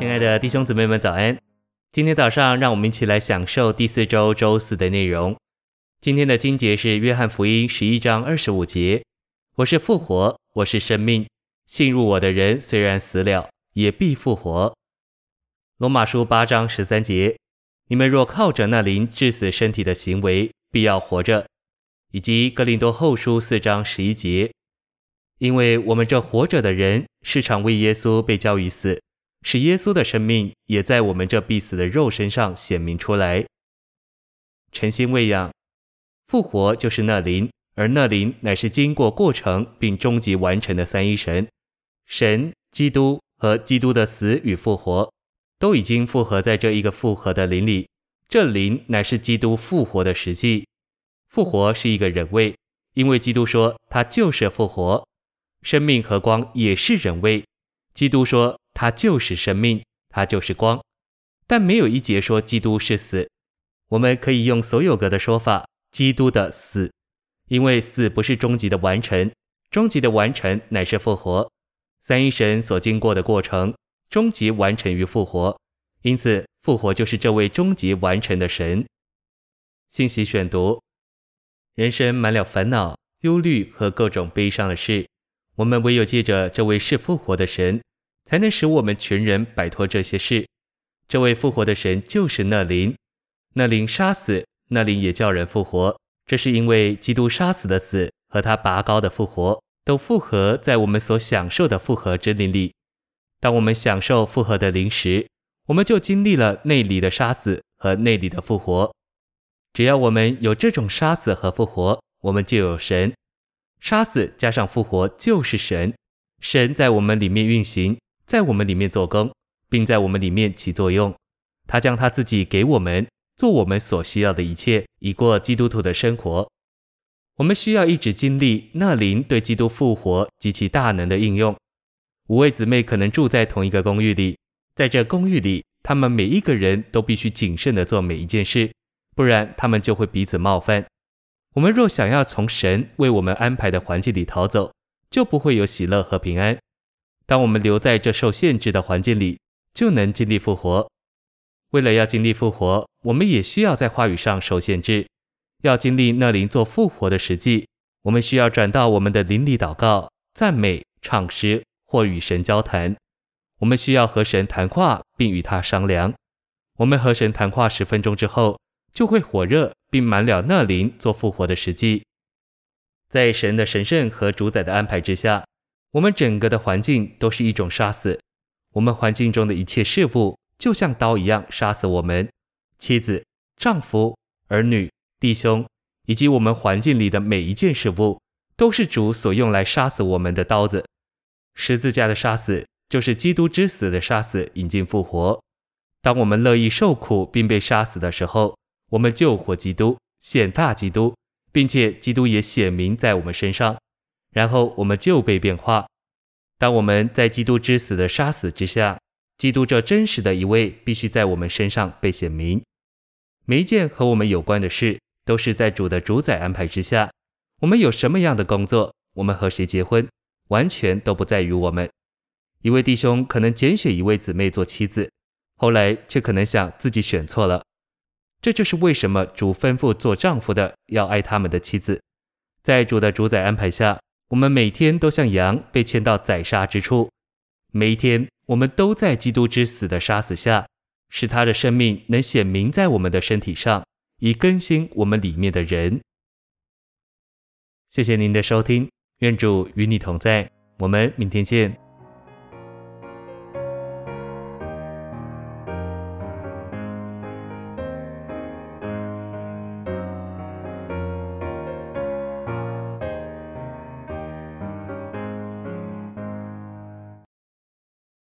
亲爱的弟兄姊妹们，早安！今天早上，让我们一起来享受第四周周四的内容。今天的经节是《约翰福音》十一章二十五节：“我是复活，我是生命，信入我的人，虽然死了，也必复活。”《罗马书》八章十三节：“你们若靠着那灵治死身体的行为，必要活着。”以及《哥林多后书》四章十一节：“因为我们这活着的人，时常为耶稣被交于死。”使耶稣的生命也在我们这必死的肉身上显明出来。诚心喂养，复活就是那灵，而那灵乃是经过过程并终极完成的三一神。神、基督和基督的死与复活，都已经复合在这一个复合的灵里。这灵乃是基督复活的实际。复活是一个人位，因为基督说他就是复活。生命和光也是人位，基督说。他就是生命，他就是光，但没有一节说基督是死。我们可以用所有格的说法，基督的死，因为死不是终极的完成，终极的完成乃是复活。三一神所经过的过程，终极完成于复活，因此复活就是这位终极完成的神。信息选读：人生满了烦恼、忧虑和各种悲伤的事，我们唯有借着这位是复活的神。才能使我们全人摆脱这些事。这位复活的神就是那灵，那灵杀死，那灵也叫人复活。这是因为基督杀死的死和他拔高的复活，都复合在我们所享受的复合之灵里。当我们享受复合的灵时，我们就经历了内里的杀死和内里的复活。只要我们有这种杀死和复活，我们就有神。杀死加上复活就是神，神在我们里面运行。在我们里面做工，并在我们里面起作用。他将他自己给我们，做我们所需要的一切，以过基督徒的生活。我们需要一直经历那灵对基督复活及其大能的应用。五位姊妹可能住在同一个公寓里，在这公寓里，他们每一个人都必须谨慎地做每一件事，不然他们就会彼此冒犯。我们若想要从神为我们安排的环境里逃走，就不会有喜乐和平安。当我们留在这受限制的环境里，就能经历复活。为了要经历复活，我们也需要在话语上受限制。要经历那灵做复活的实际，我们需要转到我们的灵里祷告、赞美、唱诗或与神交谈。我们需要和神谈话，并与他商量。我们和神谈话十分钟之后，就会火热并满了那灵做复活的实际。在神的神圣和主宰的安排之下。我们整个的环境都是一种杀死，我们环境中的一切事物就像刀一样杀死我们，妻子、丈夫、儿女、弟兄，以及我们环境里的每一件事物，都是主所用来杀死我们的刀子。十字架的杀死就是基督之死的杀死，引进复活。当我们乐意受苦并被杀死的时候，我们救活基督，显大基督，并且基督也显明在我们身上。然后我们就被变化。当我们在基督之死的杀死之下，基督这真实的一位必须在我们身上被显明。每一件和我们有关的事，都是在主的主宰安排之下。我们有什么样的工作，我们和谁结婚，完全都不在于我们。一位弟兄可能拣选一位姊妹做妻子，后来却可能想自己选错了。这就是为什么主吩咐做丈夫的要爱他们的妻子，在主的主宰安排下。我们每天都像羊被牵到宰杀之处，每一天我们都在基督之死的杀死下，使他的生命能显明在我们的身体上，以更新我们里面的人。谢谢您的收听，愿主与你同在，我们明天见。